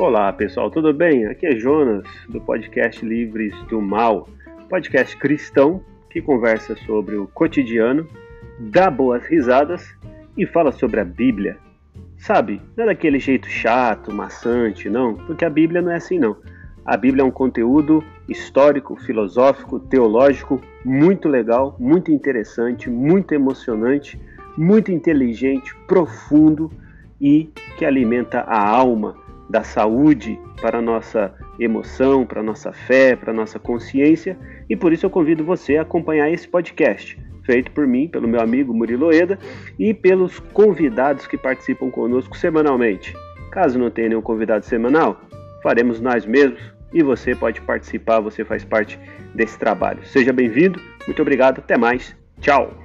Olá pessoal, tudo bem? Aqui é Jonas do podcast Livres do Mal, podcast cristão que conversa sobre o cotidiano, dá boas risadas e fala sobre a Bíblia. Sabe, não é daquele jeito chato, maçante, não, porque a Bíblia não é assim não. A Bíblia é um conteúdo histórico, filosófico, teológico muito legal, muito interessante, muito emocionante, muito inteligente, profundo e que alimenta a alma da saúde para a nossa emoção, para a nossa fé, para a nossa consciência, e por isso eu convido você a acompanhar esse podcast, feito por mim, pelo meu amigo Murilo Eda e pelos convidados que participam conosco semanalmente. Caso não tenha nenhum convidado semanal, faremos nós mesmos e você pode participar, você faz parte desse trabalho. Seja bem-vindo, muito obrigado, até mais, tchau!